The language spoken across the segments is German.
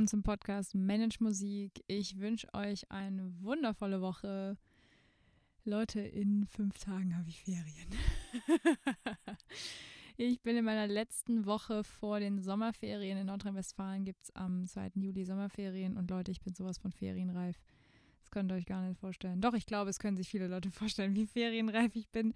Willkommen zum Podcast Manage Musik. Ich wünsche euch eine wundervolle Woche. Leute, in fünf Tagen habe ich Ferien. ich bin in meiner letzten Woche vor den Sommerferien. In Nordrhein-Westfalen gibt es am 2. Juli Sommerferien. Und Leute, ich bin sowas von ferienreif. Das könnt ihr euch gar nicht vorstellen. Doch, ich glaube, es können sich viele Leute vorstellen, wie ferienreif ich bin.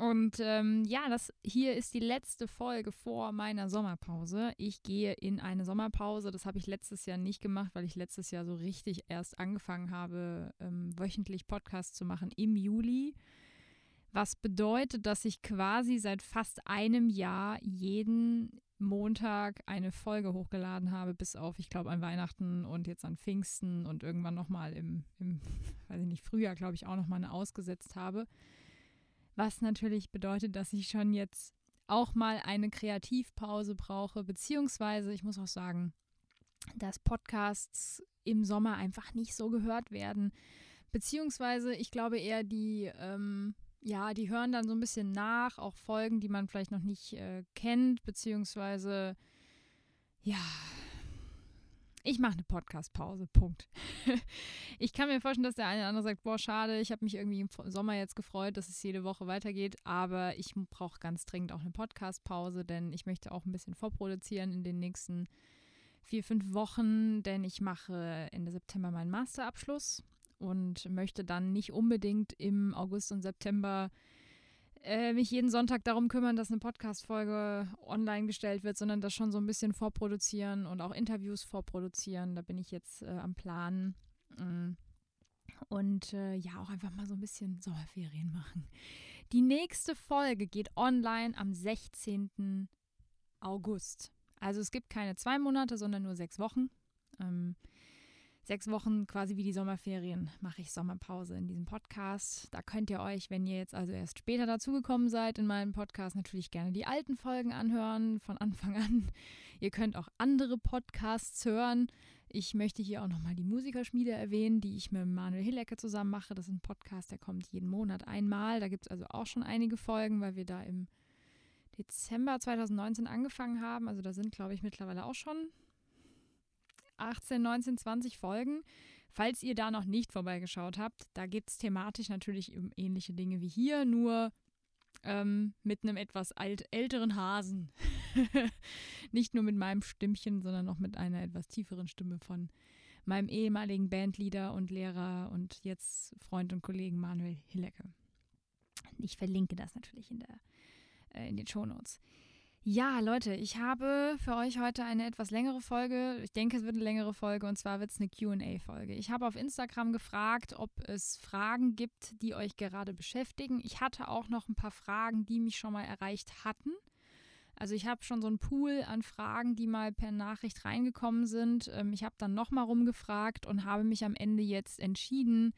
Und ähm, ja, das hier ist die letzte Folge vor meiner Sommerpause. Ich gehe in eine Sommerpause. Das habe ich letztes Jahr nicht gemacht, weil ich letztes Jahr so richtig erst angefangen habe, ähm, wöchentlich Podcasts zu machen im Juli. Was bedeutet, dass ich quasi seit fast einem Jahr jeden Montag eine Folge hochgeladen habe, bis auf, ich glaube, an Weihnachten und jetzt an Pfingsten und irgendwann nochmal im, im, weiß ich nicht, Frühjahr, glaube ich, auch nochmal eine ausgesetzt habe. Was natürlich bedeutet, dass ich schon jetzt auch mal eine Kreativpause brauche, beziehungsweise ich muss auch sagen, dass Podcasts im Sommer einfach nicht so gehört werden. Beziehungsweise ich glaube eher, die, ähm, ja, die hören dann so ein bisschen nach, auch Folgen, die man vielleicht noch nicht äh, kennt, beziehungsweise ja, ich mache eine Podcast-Pause. Punkt. ich kann mir vorstellen, dass der eine oder andere sagt, boah, schade, ich habe mich irgendwie im Sommer jetzt gefreut, dass es jede Woche weitergeht, aber ich brauche ganz dringend auch eine Podcast-Pause, denn ich möchte auch ein bisschen vorproduzieren in den nächsten vier, fünf Wochen, denn ich mache Ende September meinen Masterabschluss und möchte dann nicht unbedingt im August und September äh, mich jeden Sonntag darum kümmern, dass eine Podcast-Folge online gestellt wird, sondern das schon so ein bisschen vorproduzieren und auch Interviews vorproduzieren. Da bin ich jetzt äh, am Plan. Mm. Und äh, ja, auch einfach mal so ein bisschen Sommerferien machen. Die nächste Folge geht online am 16. August. Also es gibt keine zwei Monate, sondern nur sechs Wochen. Ähm, sechs Wochen quasi wie die Sommerferien mache ich Sommerpause in diesem Podcast. Da könnt ihr euch, wenn ihr jetzt also erst später dazugekommen seid in meinem Podcast, natürlich gerne die alten Folgen anhören von Anfang an. Ihr könnt auch andere Podcasts hören. Ich möchte hier auch nochmal die Musikerschmiede erwähnen, die ich mit Manuel Hillecke zusammen mache. Das ist ein Podcast, der kommt jeden Monat einmal. Da gibt es also auch schon einige Folgen, weil wir da im Dezember 2019 angefangen haben. Also da sind, glaube ich, mittlerweile auch schon 18, 19, 20 Folgen. Falls ihr da noch nicht vorbeigeschaut habt, da geht es thematisch natürlich um ähnliche Dinge wie hier, nur ähm, mit einem etwas alt, älteren Hasen. nicht nur mit meinem Stimmchen, sondern auch mit einer etwas tieferen Stimme von meinem ehemaligen Bandleader und Lehrer und jetzt Freund und Kollegen Manuel Hillecke. Ich verlinke das natürlich in, der, äh, in den Shownotes. Notes. Ja, Leute, ich habe für euch heute eine etwas längere Folge. Ich denke, es wird eine längere Folge und zwar wird es eine QA-Folge. Ich habe auf Instagram gefragt, ob es Fragen gibt, die euch gerade beschäftigen. Ich hatte auch noch ein paar Fragen, die mich schon mal erreicht hatten. Also ich habe schon so einen Pool an Fragen, die mal per Nachricht reingekommen sind. Ähm, ich habe dann nochmal rumgefragt und habe mich am Ende jetzt entschieden,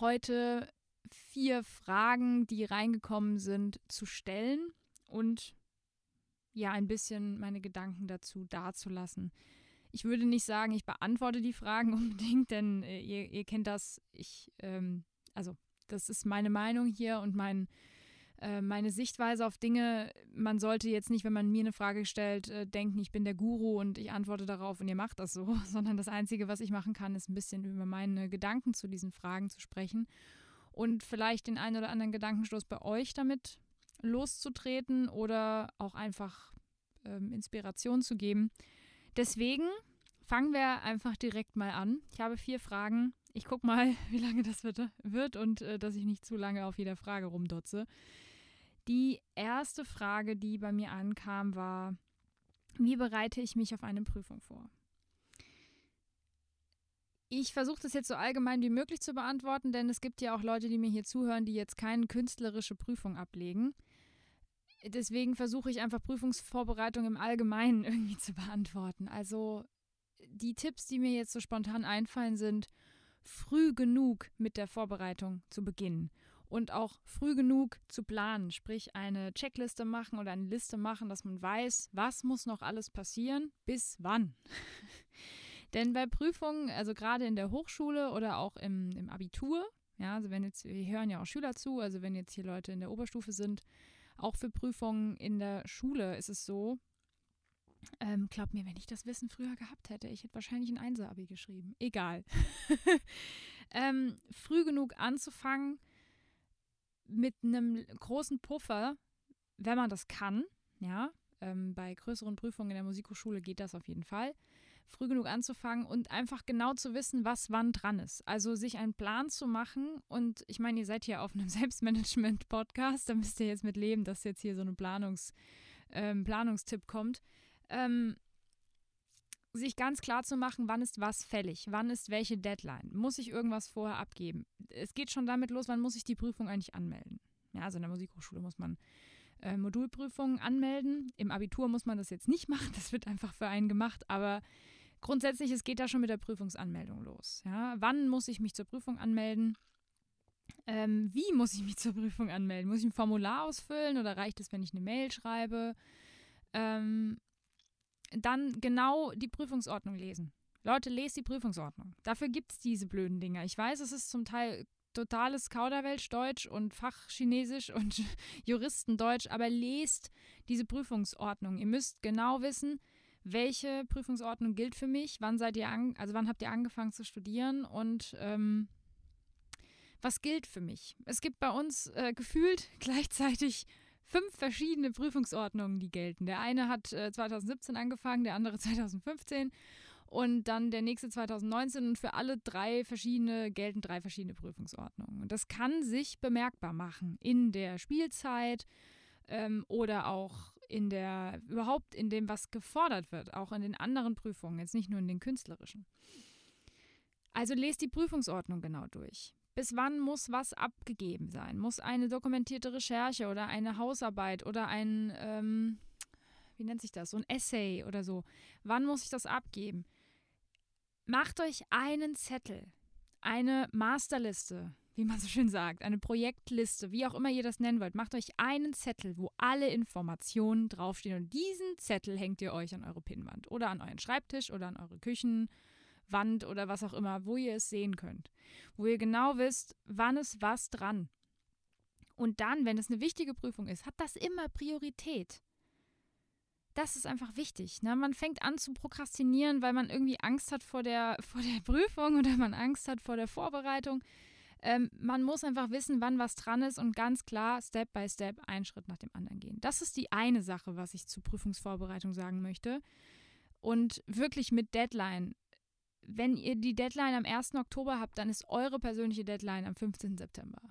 heute vier Fragen, die reingekommen sind, zu stellen und ja ein bisschen meine Gedanken dazu dazulassen. Ich würde nicht sagen, ich beantworte die Fragen unbedingt, denn äh, ihr, ihr, kennt das. Ich, ähm, also das ist meine Meinung hier und mein, äh, meine Sichtweise auf Dinge. Man sollte jetzt nicht, wenn man mir eine Frage stellt, äh, denken, ich bin der Guru und ich antworte darauf und ihr macht das so, sondern das Einzige, was ich machen kann, ist ein bisschen über meine Gedanken zu diesen Fragen zu sprechen und vielleicht den einen oder anderen Gedankenstoß bei euch damit loszutreten oder auch einfach ähm, Inspiration zu geben. Deswegen fangen wir einfach direkt mal an. Ich habe vier Fragen. Ich gucke mal, wie lange das wird, wird und äh, dass ich nicht zu lange auf jeder Frage rumdotze. Die erste Frage, die bei mir ankam, war, wie bereite ich mich auf eine Prüfung vor? Ich versuche das jetzt so allgemein wie möglich zu beantworten, denn es gibt ja auch Leute, die mir hier zuhören, die jetzt keine künstlerische Prüfung ablegen. Deswegen versuche ich einfach Prüfungsvorbereitung im Allgemeinen irgendwie zu beantworten. Also die Tipps, die mir jetzt so spontan einfallen, sind früh genug mit der Vorbereitung zu beginnen und auch früh genug zu planen, sprich eine Checkliste machen oder eine Liste machen, dass man weiß, was muss noch alles passieren, bis wann. Denn bei Prüfungen, also gerade in der Hochschule oder auch im, im Abitur, ja, also wenn jetzt, wir hören ja auch Schüler zu, also wenn jetzt hier Leute in der Oberstufe sind, auch für Prüfungen in der Schule ist es so, Ähm, glaub mir, wenn ich das Wissen früher gehabt hätte, ich hätte wahrscheinlich ein Einser-Abi geschrieben. Egal. ähm, früh genug anzufangen mit einem großen Puffer, wenn man das kann, ja. Ähm, bei größeren Prüfungen in der Musikhochschule geht das auf jeden Fall früh genug anzufangen und einfach genau zu wissen, was wann dran ist. Also sich einen Plan zu machen und ich meine, ihr seid hier auf einem Selbstmanagement-Podcast, da müsst ihr jetzt mit leben, dass jetzt hier so ein Planungs, ähm, Planungstipp kommt. Ähm, sich ganz klar zu machen, wann ist was fällig, wann ist welche Deadline. Muss ich irgendwas vorher abgeben? Es geht schon damit los, wann muss ich die Prüfung eigentlich anmelden? Ja, also in der Musikhochschule muss man äh, Modulprüfungen anmelden. Im Abitur muss man das jetzt nicht machen, das wird einfach für einen gemacht, aber grundsätzlich, es geht da schon mit der Prüfungsanmeldung los. Ja? Wann muss ich mich zur Prüfung anmelden? Ähm, wie muss ich mich zur Prüfung anmelden? Muss ich ein Formular ausfüllen oder reicht es, wenn ich eine Mail schreibe? Ähm, dann genau die Prüfungsordnung lesen. Leute, lest die Prüfungsordnung. Dafür gibt es diese blöden Dinger. Ich weiß, es ist zum Teil totales Kauderwelsch-Deutsch und Fachchinesisch und Juristendeutsch, aber lest diese Prüfungsordnung. Ihr müsst genau wissen, welche Prüfungsordnung gilt für mich, wann seid ihr an, also wann habt ihr angefangen zu studieren und ähm, was gilt für mich. Es gibt bei uns äh, gefühlt gleichzeitig fünf verschiedene Prüfungsordnungen, die gelten. Der eine hat äh, 2017 angefangen, der andere 2015 und dann der nächste 2019 und für alle drei verschiedene gelten drei verschiedene Prüfungsordnungen. Und das kann sich bemerkbar machen in der Spielzeit ähm, oder auch in der, überhaupt in dem, was gefordert wird, auch in den anderen Prüfungen, jetzt nicht nur in den künstlerischen. Also lest die Prüfungsordnung genau durch. Bis wann muss was abgegeben sein? Muss eine dokumentierte Recherche oder eine Hausarbeit oder ein, ähm, wie nennt sich das, so ein Essay oder so? Wann muss ich das abgeben? Macht euch einen Zettel, eine Masterliste, wie man so schön sagt, eine Projektliste, wie auch immer ihr das nennen wollt, macht euch einen Zettel, wo alle Informationen draufstehen und diesen Zettel hängt ihr euch an eure Pinnwand oder an euren Schreibtisch oder an eure Küchenwand oder was auch immer, wo ihr es sehen könnt, wo ihr genau wisst, wann ist was dran. Und dann, wenn es eine wichtige Prüfung ist, hat das immer Priorität. Das ist einfach wichtig. Ne? Man fängt an zu prokrastinieren, weil man irgendwie Angst hat vor der, vor der Prüfung oder man Angst hat vor der Vorbereitung. Ähm, man muss einfach wissen, wann was dran ist und ganz klar Step by Step einen Schritt nach dem anderen gehen. Das ist die eine Sache, was ich zur Prüfungsvorbereitung sagen möchte. Und wirklich mit Deadline. Wenn ihr die Deadline am 1. Oktober habt, dann ist eure persönliche Deadline am 15. September.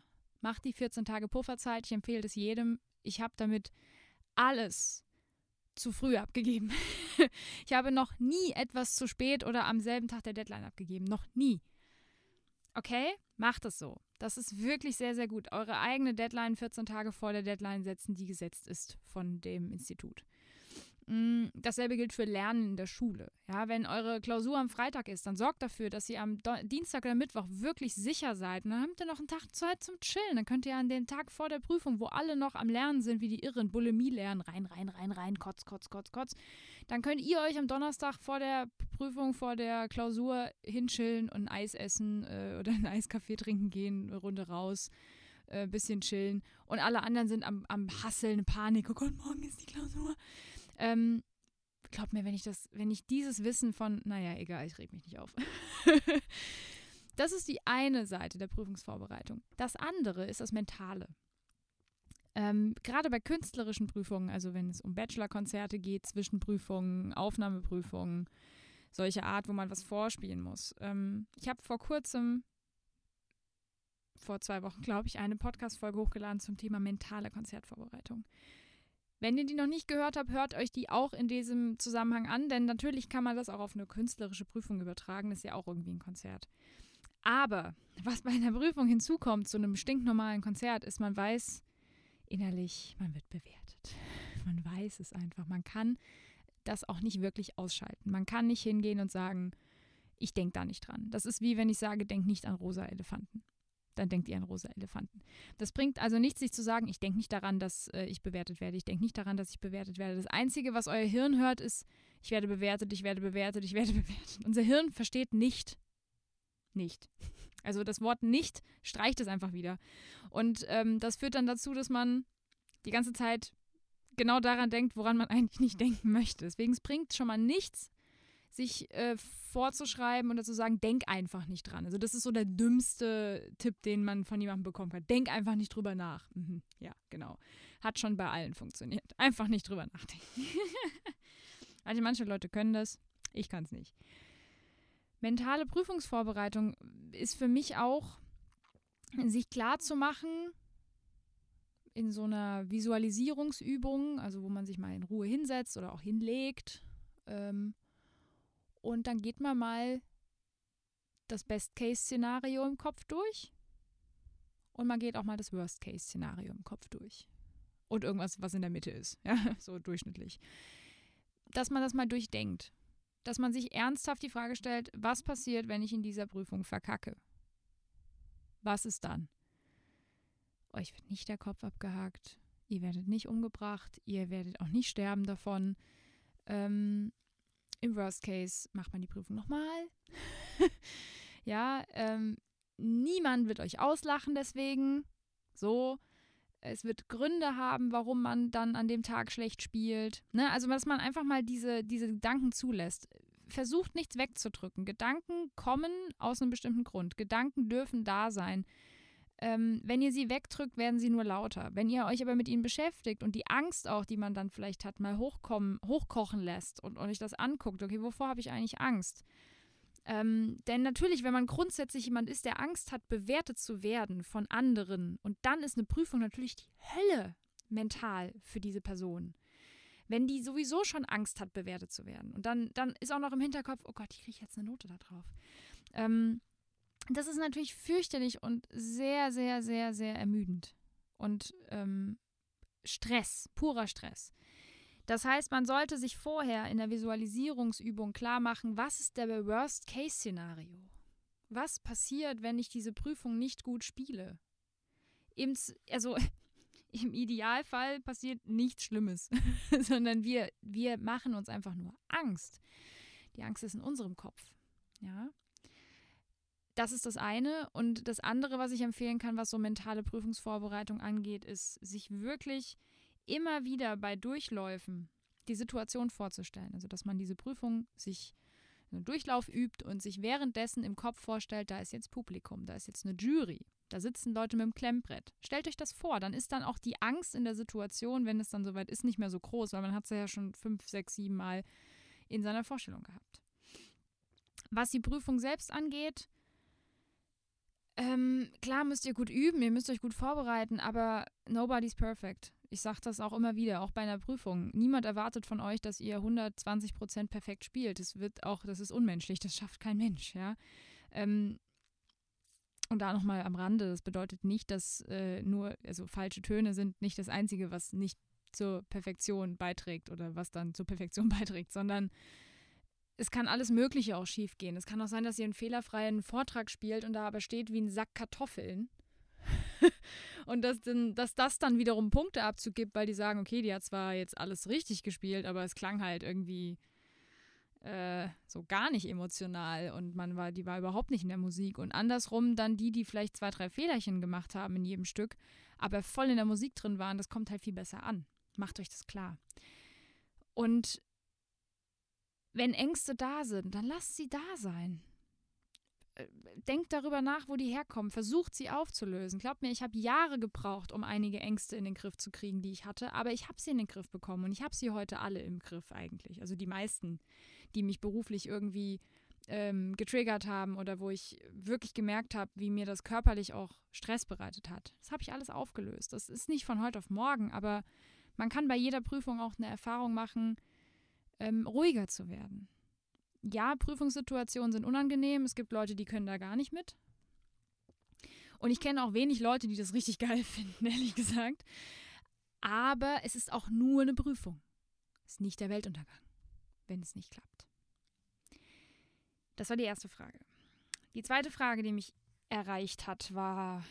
Macht die 14 Tage Pufferzeit. Ich empfehle das jedem. Ich habe damit alles zu früh abgegeben. ich habe noch nie etwas zu spät oder am selben Tag der Deadline abgegeben. Noch nie. Okay? Macht es so. Das ist wirklich sehr, sehr gut. Eure eigene Deadline 14 Tage vor der Deadline setzen, die gesetzt ist von dem Institut. Mm, dasselbe gilt für Lernen in der Schule. Ja, wenn eure Klausur am Freitag ist, dann sorgt dafür, dass ihr am Dienstag oder Mittwoch wirklich sicher seid. Und dann habt ihr noch einen Tag Zeit zum Chillen. Dann könnt ihr an den Tag vor der Prüfung, wo alle noch am Lernen sind, wie die Irren, Bulimie lernen, rein, rein, rein, rein, kotz, kotz, kotz, kotz. Dann könnt ihr euch am Donnerstag vor der Prüfung, vor der Klausur hinchillen und ein Eis essen äh, oder einen Eiskaffee trinken gehen, eine Runde raus ein äh, bisschen chillen und alle anderen sind am, am Hasseln, Panik, oh Gott, morgen ist die Klausur. Ähm, glaub mir, wenn ich das, wenn ich dieses Wissen von, naja, egal, ich reg mich nicht auf. das ist die eine Seite der Prüfungsvorbereitung. Das andere ist das Mentale. Ähm, gerade bei künstlerischen Prüfungen, also wenn es um Bachelorkonzerte geht, Zwischenprüfungen, Aufnahmeprüfungen, solche Art, wo man was vorspielen muss. Ähm, ich habe vor kurzem, vor zwei Wochen, glaube ich, eine Podcast-Folge hochgeladen zum Thema mentale Konzertvorbereitung. Wenn ihr die noch nicht gehört habt, hört euch die auch in diesem Zusammenhang an, denn natürlich kann man das auch auf eine künstlerische Prüfung übertragen, das ist ja auch irgendwie ein Konzert. Aber was bei einer Prüfung hinzukommt zu einem stinknormalen Konzert, ist, man weiß innerlich, man wird bewertet. Man weiß es einfach. Man kann das auch nicht wirklich ausschalten. Man kann nicht hingehen und sagen, ich denke da nicht dran. Das ist wie wenn ich sage, denk nicht an rosa Elefanten dann denkt ihr an rosa Elefanten. Das bringt also nichts, sich zu sagen, ich denke nicht daran, dass äh, ich bewertet werde. Ich denke nicht daran, dass ich bewertet werde. Das Einzige, was euer Hirn hört, ist, ich werde bewertet, ich werde bewertet, ich werde bewertet. Unser Hirn versteht nicht. Nicht. Also das Wort nicht streicht es einfach wieder. Und ähm, das führt dann dazu, dass man die ganze Zeit genau daran denkt, woran man eigentlich nicht denken möchte. Deswegen bringt es schon mal nichts, sich äh, vorzuschreiben oder zu sagen, denk einfach nicht dran. Also das ist so der dümmste Tipp, den man von jemandem bekommen kann. Denk einfach nicht drüber nach. Mhm, ja, genau. Hat schon bei allen funktioniert. Einfach nicht drüber nachdenken. also manche Leute können das, ich kann es nicht. Mentale Prüfungsvorbereitung ist für mich auch, sich klar zu machen, in so einer Visualisierungsübung, also wo man sich mal in Ruhe hinsetzt oder auch hinlegt. Ähm, und dann geht man mal das Best-Case-Szenario im Kopf durch. Und man geht auch mal das Worst-Case-Szenario im Kopf durch. Und irgendwas, was in der Mitte ist. Ja, so durchschnittlich. Dass man das mal durchdenkt. Dass man sich ernsthaft die Frage stellt, was passiert, wenn ich in dieser Prüfung verkacke? Was ist dann? Euch wird nicht der Kopf abgehakt. Ihr werdet nicht umgebracht. Ihr werdet auch nicht sterben davon. Ähm, Im Worst Case macht man die Prüfung nochmal. ja, ähm, niemand wird euch auslachen deswegen. So. Es wird Gründe haben, warum man dann an dem Tag schlecht spielt. Ne? Also, dass man einfach mal diese, diese Gedanken zulässt. Versucht nichts wegzudrücken. Gedanken kommen aus einem bestimmten Grund. Gedanken dürfen da sein. Ähm, wenn ihr sie wegdrückt, werden sie nur lauter. Wenn ihr euch aber mit ihnen beschäftigt und die Angst auch, die man dann vielleicht hat, mal hochkommen, hochkochen lässt und, und euch das anguckt, okay, wovor habe ich eigentlich Angst? Ähm, denn natürlich, wenn man grundsätzlich jemand ist, der Angst hat, bewertet zu werden von anderen, und dann ist eine Prüfung natürlich die Hölle mental für diese Person. Wenn die sowieso schon Angst hat, bewertet zu werden. Und dann, dann ist auch noch im Hinterkopf, oh Gott, ich kriege jetzt eine Note da drauf. Ähm, das ist natürlich fürchterlich und sehr, sehr, sehr, sehr ermüdend. Und ähm, Stress, purer Stress. Das heißt, man sollte sich vorher in der Visualisierungsübung klar machen, was ist der Worst-Case-Szenario? Was passiert, wenn ich diese Prüfung nicht gut spiele? Im, also im Idealfall passiert nichts Schlimmes, sondern wir, wir machen uns einfach nur Angst. Die Angst ist in unserem Kopf. Ja. Das ist das eine. Und das andere, was ich empfehlen kann, was so mentale Prüfungsvorbereitung angeht, ist, sich wirklich immer wieder bei Durchläufen die Situation vorzustellen. Also, dass man diese Prüfung sich einen Durchlauf übt und sich währenddessen im Kopf vorstellt, da ist jetzt Publikum, da ist jetzt eine Jury, da sitzen Leute mit dem Klemmbrett. Stellt euch das vor, dann ist dann auch die Angst in der Situation, wenn es dann soweit ist, nicht mehr so groß, weil man hat es ja schon fünf, sechs, sieben Mal in seiner Vorstellung gehabt. Was die Prüfung selbst angeht, ähm, klar müsst ihr gut üben, ihr müsst euch gut vorbereiten, aber nobody's perfect. Ich sage das auch immer wieder, auch bei einer Prüfung. Niemand erwartet von euch, dass ihr 120 Prozent perfekt spielt. Das wird auch, das ist unmenschlich, das schafft kein Mensch, ja. Ähm, und da nochmal am Rande, das bedeutet nicht, dass äh, nur, also falsche Töne sind nicht das Einzige, was nicht zur Perfektion beiträgt oder was dann zur Perfektion beiträgt, sondern es kann alles Mögliche auch schiefgehen. Es kann auch sein, dass ihr einen fehlerfreien Vortrag spielt und da aber steht wie ein Sack Kartoffeln. und dass, denn, dass das dann wiederum Punkte abzugibt, weil die sagen, okay, die hat zwar jetzt alles richtig gespielt, aber es klang halt irgendwie äh, so gar nicht emotional und man war, die war überhaupt nicht in der Musik. Und andersrum dann die, die vielleicht zwei, drei Fehlerchen gemacht haben in jedem Stück, aber voll in der Musik drin waren, das kommt halt viel besser an. Macht euch das klar. Und wenn Ängste da sind, dann lasst sie da sein. Denkt darüber nach, wo die herkommen. Versucht sie aufzulösen. Glaubt mir, ich habe Jahre gebraucht, um einige Ängste in den Griff zu kriegen, die ich hatte. Aber ich habe sie in den Griff bekommen und ich habe sie heute alle im Griff eigentlich. Also die meisten, die mich beruflich irgendwie ähm, getriggert haben oder wo ich wirklich gemerkt habe, wie mir das körperlich auch Stress bereitet hat. Das habe ich alles aufgelöst. Das ist nicht von heute auf morgen, aber man kann bei jeder Prüfung auch eine Erfahrung machen, ähm, ruhiger zu werden. Ja, Prüfungssituationen sind unangenehm. Es gibt Leute, die können da gar nicht mit. Und ich kenne auch wenig Leute, die das richtig geil finden, ehrlich gesagt. Aber es ist auch nur eine Prüfung. Es ist nicht der Weltuntergang, wenn es nicht klappt. Das war die erste Frage. Die zweite Frage, die mich erreicht hat, war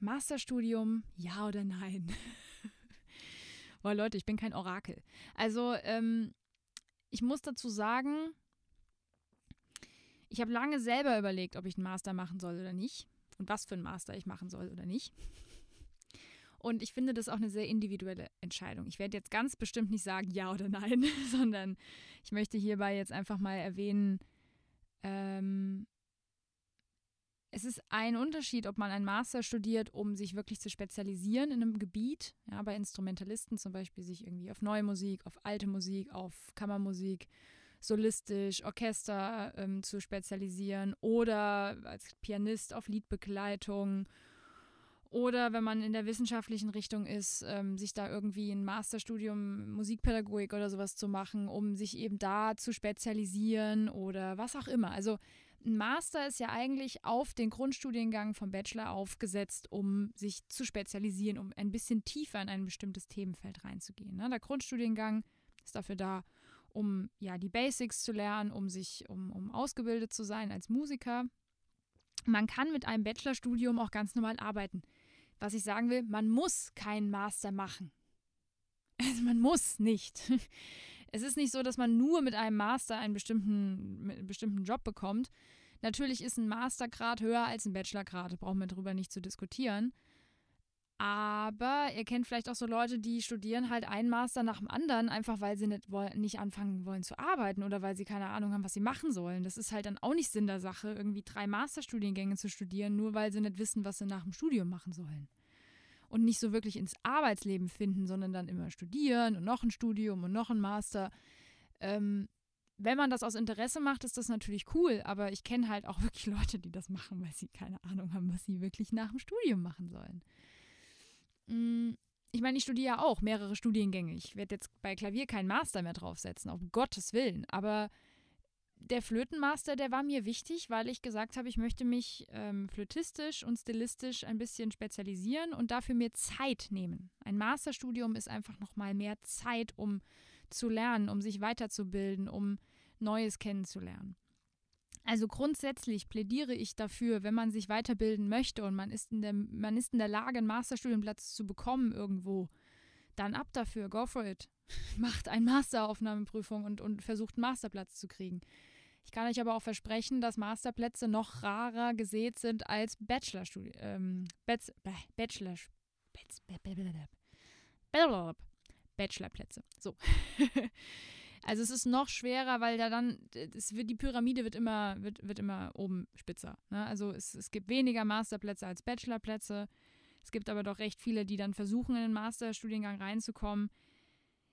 Masterstudium, ja oder nein? Boah, Leute, ich bin kein Orakel. Also, ähm, ich muss dazu sagen, ich habe lange selber überlegt, ob ich einen Master machen soll oder nicht und was für einen Master ich machen soll oder nicht. Und ich finde das auch eine sehr individuelle Entscheidung. Ich werde jetzt ganz bestimmt nicht sagen ja oder nein, sondern ich möchte hierbei jetzt einfach mal erwähnen, ähm, es ist ein Unterschied, ob man einen Master studiert, um sich wirklich zu spezialisieren in einem Gebiet. Ja, bei Instrumentalisten zum Beispiel sich irgendwie auf neue Musik, auf alte Musik, auf Kammermusik, solistisch, Orchester ähm, zu spezialisieren oder als Pianist auf Liedbegleitung oder wenn man in der wissenschaftlichen Richtung ist, ähm, sich da irgendwie ein Masterstudium Musikpädagogik oder sowas zu machen, um sich eben da zu spezialisieren oder was auch immer. Also ein Master ist ja eigentlich auf den Grundstudiengang vom Bachelor aufgesetzt, um sich zu spezialisieren, um ein bisschen tiefer in ein bestimmtes Themenfeld reinzugehen. Ne? Der Grundstudiengang ist dafür da, um ja die Basics zu lernen, um sich, um, um ausgebildet zu sein als Musiker. Man kann mit einem Bachelorstudium auch ganz normal arbeiten. Was ich sagen will, man muss keinen Master machen. Also man muss nicht. Es ist nicht so, dass man nur mit einem Master einen bestimmten, einen bestimmten Job bekommt. Natürlich ist ein Mastergrad höher als ein Bachelorgrad, brauchen wir darüber nicht zu diskutieren. Aber ihr kennt vielleicht auch so Leute, die studieren halt einen Master nach dem anderen, einfach weil sie nicht, nicht anfangen wollen zu arbeiten oder weil sie keine Ahnung haben, was sie machen sollen. Das ist halt dann auch nicht Sinn der Sache, irgendwie drei Masterstudiengänge zu studieren, nur weil sie nicht wissen, was sie nach dem Studium machen sollen und nicht so wirklich ins Arbeitsleben finden, sondern dann immer studieren und noch ein Studium und noch ein Master. Ähm, wenn man das aus Interesse macht, ist das natürlich cool, aber ich kenne halt auch wirklich Leute, die das machen, weil sie keine Ahnung haben, was sie wirklich nach dem Studium machen sollen. Mm, ich meine, ich studiere ja auch mehrere Studiengänge. Ich werde jetzt bei Klavier keinen Master mehr draufsetzen, auf Gottes Willen, aber der Flötenmaster, der war mir wichtig, weil ich gesagt habe, ich möchte mich ähm, flötistisch und stilistisch ein bisschen spezialisieren und dafür mir Zeit nehmen. Ein Masterstudium ist einfach nochmal mehr Zeit, um zu lernen, um sich weiterzubilden, um Neues kennenzulernen. Also grundsätzlich plädiere ich dafür, wenn man sich weiterbilden möchte und man ist in der, man ist in der Lage, einen Masterstudienplatz zu bekommen irgendwo, dann ab dafür, go for it. Macht eine Masteraufnahmeprüfung und, und versucht einen Masterplatz zu kriegen. Ich kann euch aber auch versprechen, dass Masterplätze noch rarer gesät sind als Bachelorstudien. Ähm, Bachelor, Bachelor, Bachelorplätze. So. Also es ist noch schwerer, weil da dann, es wird, die Pyramide wird immer, wird, wird immer oben spitzer. Ne? Also es, es gibt weniger Masterplätze als Bachelorplätze. Es gibt aber doch recht viele, die dann versuchen, in den Masterstudiengang reinzukommen.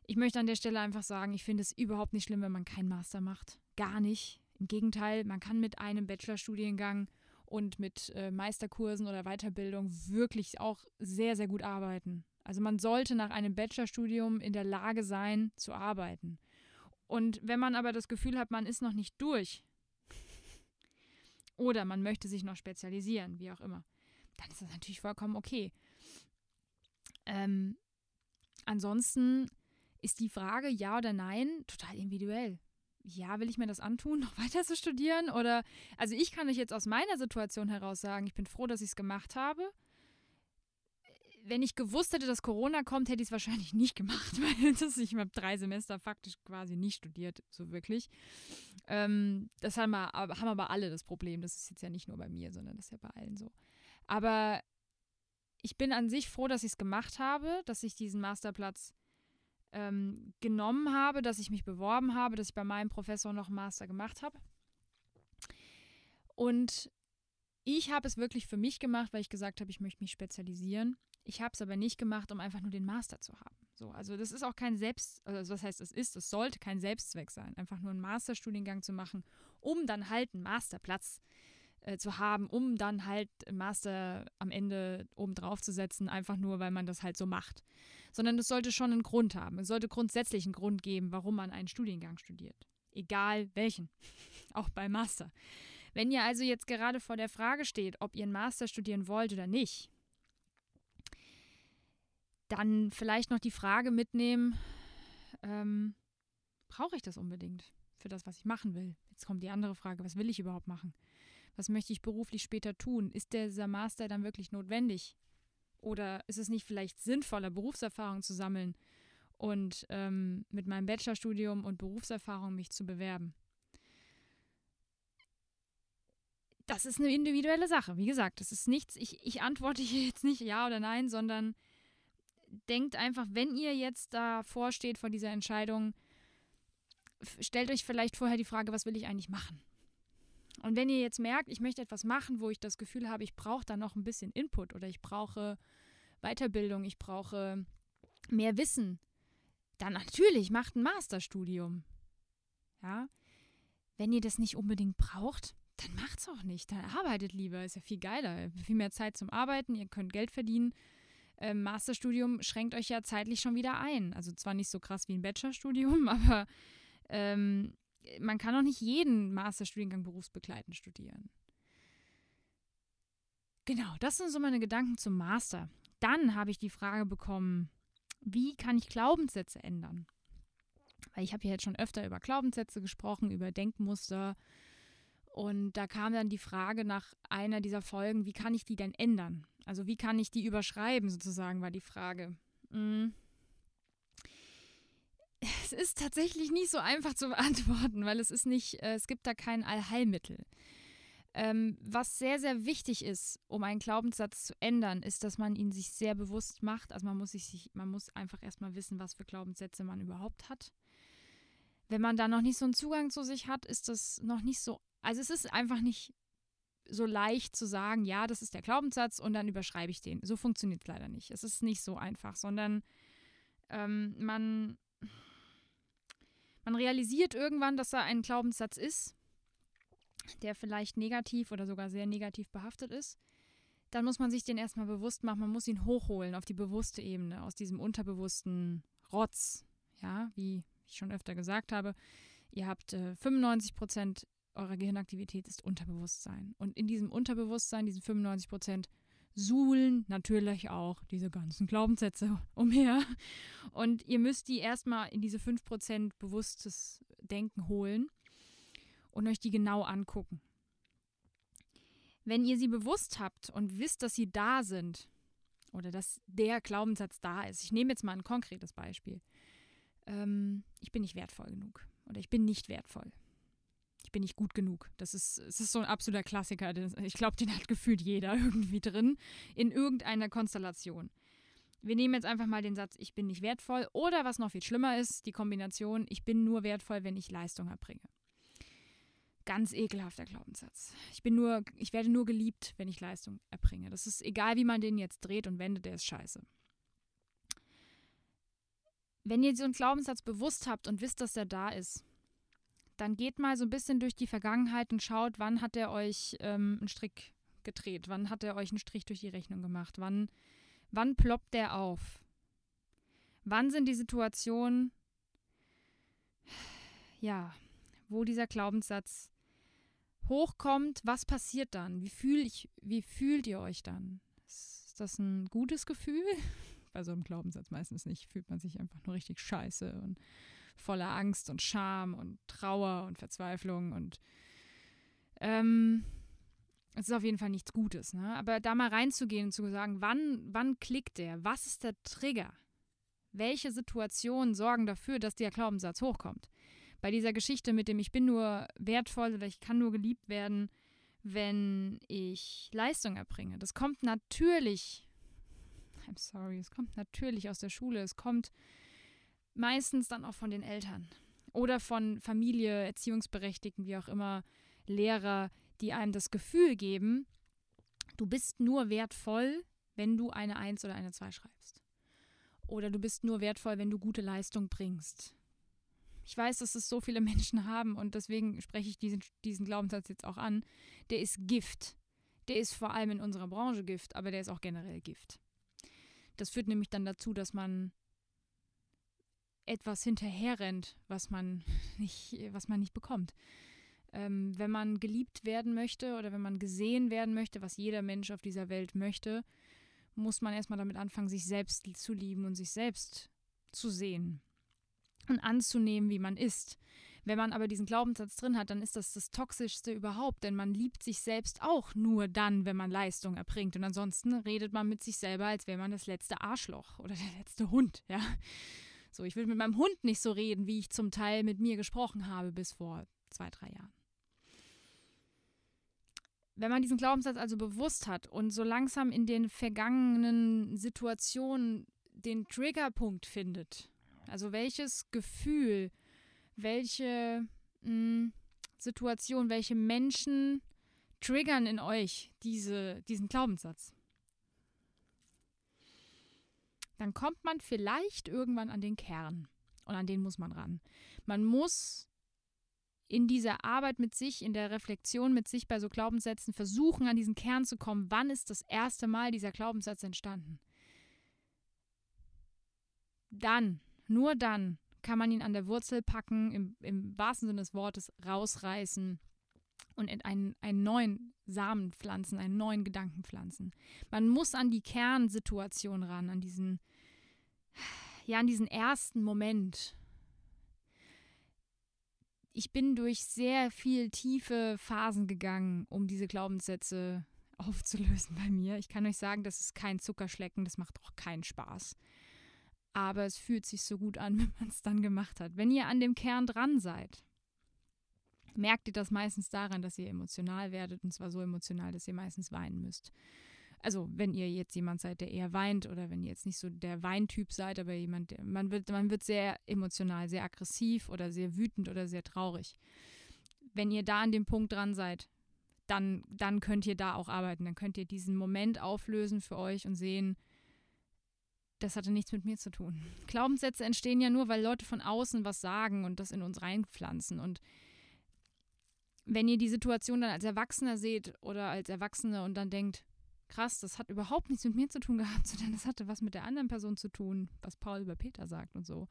Ich möchte an der Stelle einfach sagen, ich finde es überhaupt nicht schlimm, wenn man keinen Master macht. Gar nicht. Im Gegenteil, man kann mit einem Bachelorstudiengang und mit äh, Meisterkursen oder Weiterbildung wirklich auch sehr, sehr gut arbeiten. Also man sollte nach einem Bachelorstudium in der Lage sein zu arbeiten. Und wenn man aber das Gefühl hat, man ist noch nicht durch oder man möchte sich noch spezialisieren, wie auch immer, dann ist das natürlich vollkommen okay. Ähm, ansonsten ist die Frage ja oder nein total individuell. Ja, will ich mir das antun, noch weiter zu studieren? Oder, also ich kann euch jetzt aus meiner Situation heraus sagen, ich bin froh, dass ich es gemacht habe. Wenn ich gewusst hätte, dass Corona kommt, hätte ich es wahrscheinlich nicht gemacht, weil das, ich habe drei Semester faktisch quasi nicht studiert, so wirklich. Ähm, das haben, wir, haben aber alle das Problem. Das ist jetzt ja nicht nur bei mir, sondern das ist ja bei allen so. Aber ich bin an sich froh, dass ich es gemacht habe, dass ich diesen Masterplatz ähm, genommen habe, dass ich mich beworben habe, dass ich bei meinem Professor noch einen Master gemacht habe. Und ich habe es wirklich für mich gemacht, weil ich gesagt habe, ich möchte mich spezialisieren. Ich habe es aber nicht gemacht, um einfach nur den Master zu haben. So, also das ist auch kein Selbst, also was heißt es ist, es sollte kein Selbstzweck sein, einfach nur einen Masterstudiengang zu machen, um dann halt einen Masterplatz äh, zu haben, um dann halt Master am Ende oben drauf zu setzen, einfach nur, weil man das halt so macht sondern es sollte schon einen Grund haben. Es sollte grundsätzlich einen Grund geben, warum man einen Studiengang studiert. Egal welchen. Auch beim Master. Wenn ihr also jetzt gerade vor der Frage steht, ob ihr einen Master studieren wollt oder nicht, dann vielleicht noch die Frage mitnehmen, ähm, brauche ich das unbedingt für das, was ich machen will? Jetzt kommt die andere Frage, was will ich überhaupt machen? Was möchte ich beruflich später tun? Ist dieser Master dann wirklich notwendig? Oder ist es nicht vielleicht sinnvoller, Berufserfahrung zu sammeln und ähm, mit meinem Bachelorstudium und Berufserfahrung mich zu bewerben? Das ist eine individuelle Sache. Wie gesagt, das ist nichts, ich, ich antworte hier jetzt nicht ja oder nein, sondern denkt einfach, wenn ihr jetzt davor steht vor dieser Entscheidung, stellt euch vielleicht vorher die Frage, was will ich eigentlich machen? Und wenn ihr jetzt merkt, ich möchte etwas machen, wo ich das Gefühl habe, ich brauche da noch ein bisschen Input oder ich brauche Weiterbildung, ich brauche mehr Wissen, dann natürlich macht ein Masterstudium. Ja. Wenn ihr das nicht unbedingt braucht, dann macht's auch nicht. Dann arbeitet lieber. Ist ja viel geiler. Viel mehr Zeit zum Arbeiten. Ihr könnt Geld verdienen. Ähm, Masterstudium schränkt euch ja zeitlich schon wieder ein. Also zwar nicht so krass wie ein Bachelorstudium, aber ähm, man kann auch nicht jeden Masterstudiengang berufsbegleitend studieren. Genau, das sind so meine Gedanken zum Master. Dann habe ich die Frage bekommen, wie kann ich Glaubenssätze ändern? Weil ich habe ja jetzt schon öfter über Glaubenssätze gesprochen, über Denkmuster. Und da kam dann die Frage nach einer dieser Folgen, wie kann ich die denn ändern? Also wie kann ich die überschreiben, sozusagen, war die Frage. Mhm. Es ist tatsächlich nicht so einfach zu beantworten, weil es ist nicht, äh, es gibt da kein Allheilmittel. Ähm, was sehr, sehr wichtig ist, um einen Glaubenssatz zu ändern, ist, dass man ihn sich sehr bewusst macht. Also man muss sich, man muss einfach erstmal wissen, was für Glaubenssätze man überhaupt hat. Wenn man da noch nicht so einen Zugang zu sich hat, ist das noch nicht so. Also es ist einfach nicht so leicht zu sagen, ja, das ist der Glaubenssatz und dann überschreibe ich den. So funktioniert es leider nicht. Es ist nicht so einfach, sondern ähm, man, man realisiert irgendwann, dass da ein Glaubenssatz ist der vielleicht negativ oder sogar sehr negativ behaftet ist, dann muss man sich den erstmal bewusst machen. Man muss ihn hochholen auf die bewusste Ebene, aus diesem unterbewussten Rotz. Ja, wie ich schon öfter gesagt habe, ihr habt äh, 95 Prozent eurer Gehirnaktivität ist Unterbewusstsein. Und in diesem Unterbewusstsein, diesen 95 Prozent, suhlen natürlich auch diese ganzen Glaubenssätze umher. Und ihr müsst die erstmal in diese 5% bewusstes Denken holen und euch die genau angucken. Wenn ihr sie bewusst habt und wisst, dass sie da sind oder dass der Glaubenssatz da ist, ich nehme jetzt mal ein konkretes Beispiel. Ähm, ich bin nicht wertvoll genug oder ich bin nicht wertvoll. Ich bin nicht gut genug. Das ist, es ist so ein absoluter Klassiker. Ich glaube, den hat gefühlt jeder irgendwie drin, in irgendeiner Konstellation. Wir nehmen jetzt einfach mal den Satz, ich bin nicht wertvoll oder was noch viel schlimmer ist, die Kombination, ich bin nur wertvoll, wenn ich Leistung erbringe ganz ekelhafter Glaubenssatz. Ich bin nur, ich werde nur geliebt, wenn ich Leistung erbringe. Das ist egal, wie man den jetzt dreht und wendet, der ist scheiße. Wenn ihr so einen Glaubenssatz bewusst habt und wisst, dass er da ist, dann geht mal so ein bisschen durch die Vergangenheit und schaut, wann hat er euch ähm, einen Strick gedreht, wann hat er euch einen Strich durch die Rechnung gemacht, wann, wann ploppt der auf? Wann sind die Situationen, ja, wo dieser Glaubenssatz hochkommt, was passiert dann? Wie, fühl ich, wie fühlt ihr euch dann? Ist das ein gutes Gefühl? Bei so einem Glaubenssatz meistens nicht. Fühlt man sich einfach nur richtig scheiße und voller Angst und Scham und Trauer und Verzweiflung und ähm, es ist auf jeden Fall nichts Gutes. Ne? Aber da mal reinzugehen und zu sagen, wann, wann klickt der? Was ist der Trigger? Welche Situationen sorgen dafür, dass der Glaubenssatz hochkommt? bei dieser Geschichte mit dem ich bin nur wertvoll oder ich kann nur geliebt werden, wenn ich Leistung erbringe. Das kommt natürlich, I'm sorry, es kommt natürlich aus der Schule, es kommt meistens dann auch von den Eltern oder von Familie, Erziehungsberechtigten, wie auch immer, Lehrer, die einem das Gefühl geben, du bist nur wertvoll, wenn du eine Eins oder eine Zwei schreibst. Oder du bist nur wertvoll, wenn du gute Leistung bringst. Ich weiß, dass es so viele Menschen haben und deswegen spreche ich diesen, diesen Glaubenssatz jetzt auch an. Der ist Gift. Der ist vor allem in unserer Branche Gift, aber der ist auch generell Gift. Das führt nämlich dann dazu, dass man etwas hinterherrennt, was man nicht, was man nicht bekommt. Ähm, wenn man geliebt werden möchte oder wenn man gesehen werden möchte, was jeder Mensch auf dieser Welt möchte, muss man erstmal damit anfangen, sich selbst zu lieben und sich selbst zu sehen und anzunehmen, wie man ist. Wenn man aber diesen Glaubenssatz drin hat, dann ist das das Toxischste überhaupt, denn man liebt sich selbst auch nur dann, wenn man Leistung erbringt. Und ansonsten redet man mit sich selber, als wäre man das letzte Arschloch oder der letzte Hund, ja. So, ich will mit meinem Hund nicht so reden, wie ich zum Teil mit mir gesprochen habe bis vor zwei, drei Jahren. Wenn man diesen Glaubenssatz also bewusst hat und so langsam in den vergangenen Situationen den Triggerpunkt findet. Also welches Gefühl, welche mh, hm, Situation, welche Menschen triggern in euch diese, diesen Glaubenssatz. Dann kommt man vielleicht irgendwann an den Kern und an den muss man ran. Man muss in dieser Arbeit mit sich, in der Reflexion mit sich bei so Glaubenssätzen versuchen, an diesen Kern zu kommen. Wann ist das erste Mal dieser Glaubenssatz entstanden? Dann, nur dann, kann man ihn an der Wurzel packen, im, im wahrsten Sinne des Wortes rausreißen und in einen, einen neuen Samen pflanzen, einen neuen Gedanken pflanzen. Man muss an die Kernsituation ran, an diesen, ja, an diesen ersten Moment, ich bin durch sehr viel tiefe Phasen gegangen, um diese Glaubenssätze aufzulösen bei mir. Ich kann euch sagen, das ist kein Zuckerschlecken, das macht auch keinen Spaß. Aber es fühlt sich so gut an, wenn man es dann gemacht hat. Wenn ihr an dem Kern dran seid, merkt ihr das meistens daran, dass ihr emotional werdet und zwar so emotional, dass ihr meistens weinen müsst also wenn ihr jetzt jemand seid, der eher weint oder wenn ihr jetzt nicht so der Weintyp seid, aber jemand, der, man wird, man wird sehr emotional, sehr aggressiv oder sehr wütend oder sehr traurig. Wenn ihr da an dem Punkt dran seid, dann, dann könnt ihr da auch arbeiten. Dann könnt ihr diesen Moment auflösen für euch und sehen, das hatte nichts mit mir zu tun. Glaubenssätze entstehen ja nur, weil Leute von außen was sagen und das in uns reinpflanzen. Und wenn ihr die Situation dann als Erwachsener seht oder als Erwachsene und dann denkt, krass, das hat überhaupt nichts mit mir zu tun gehabt, sondern das hatte was mit der anderen Person zu tun, was Paul über Peter sagt und so.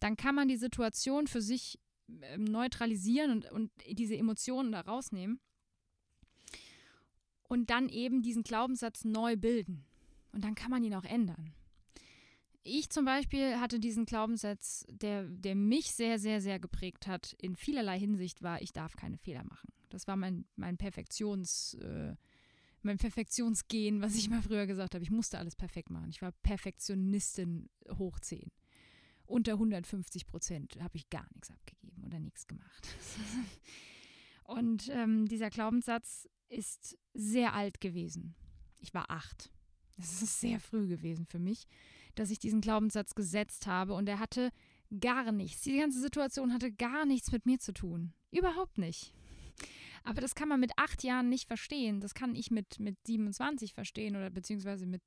Dann kann man die Situation für sich ähm, neutralisieren und, und diese Emotionen da rausnehmen und dann eben diesen Glaubenssatz neu bilden. Und dann kann man ihn auch ändern. Ich zum Beispiel hatte diesen Glaubenssatz, der, der mich sehr, sehr, sehr geprägt hat, in vielerlei Hinsicht war, ich darf keine Fehler machen. Das war mein, mein Perfektions, äh, mein Perfektionsgehen, was ich mal früher gesagt habe. Ich musste alles perfekt machen. Ich war Perfektionistin hoch 10. Unter 150 Prozent habe ich gar nichts abgegeben oder nichts gemacht. Und ähm, dieser Glaubenssatz ist sehr alt gewesen. Ich war acht. Das ist sehr früh gewesen für mich, dass ich diesen Glaubenssatz gesetzt habe und er hatte gar nichts. Die ganze Situation hatte gar nichts mit mir zu tun. Überhaupt nicht. Aber das kann man mit acht Jahren nicht verstehen. Das kann ich mit, mit 27 verstehen oder beziehungsweise mit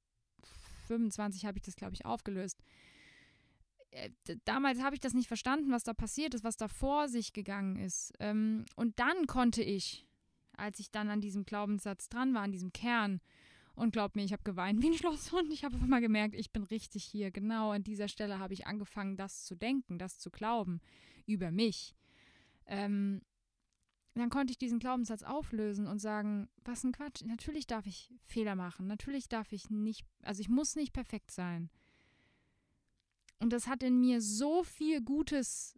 25 habe ich das, glaube ich, aufgelöst. Äh, damals habe ich das nicht verstanden, was da passiert ist, was da vor sich gegangen ist. Ähm, und dann konnte ich, als ich dann an diesem Glaubenssatz dran war, an diesem Kern, und glaub mir, ich habe geweint wie ein Schlosshund. Ich habe einfach mal gemerkt, ich bin richtig hier. Genau an dieser Stelle habe ich angefangen, das zu denken, das zu glauben über mich. Ähm, dann konnte ich diesen Glaubenssatz auflösen und sagen, was ein Quatsch. Natürlich darf ich Fehler machen. Natürlich darf ich nicht, also ich muss nicht perfekt sein. Und das hat in mir so viel Gutes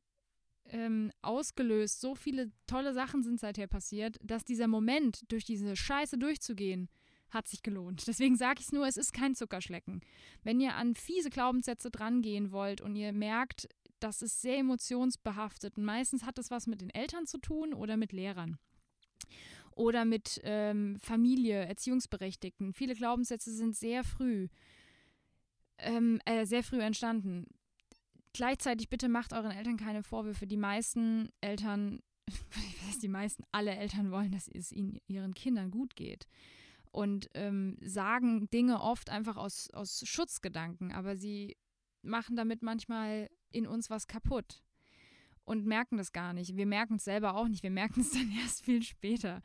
ähm, ausgelöst. So viele tolle Sachen sind seither passiert, dass dieser Moment, durch diese Scheiße durchzugehen, hat sich gelohnt. Deswegen sage ich es nur, es ist kein Zuckerschlecken. Wenn ihr an fiese Glaubenssätze drangehen wollt und ihr merkt, das ist sehr emotionsbehaftet. Und meistens hat das was mit den Eltern zu tun oder mit Lehrern oder mit ähm, Familie, Erziehungsberechtigten. Viele Glaubenssätze sind sehr früh, ähm, äh, sehr früh entstanden. Gleichzeitig bitte macht euren Eltern keine Vorwürfe. Die meisten Eltern, ich weiß, die meisten, alle Eltern wollen, dass es ihnen, ihren Kindern gut geht und ähm, sagen Dinge oft einfach aus, aus Schutzgedanken, aber sie machen damit manchmal in uns was kaputt und merken das gar nicht. Wir merken es selber auch nicht. Wir merken es dann erst viel später.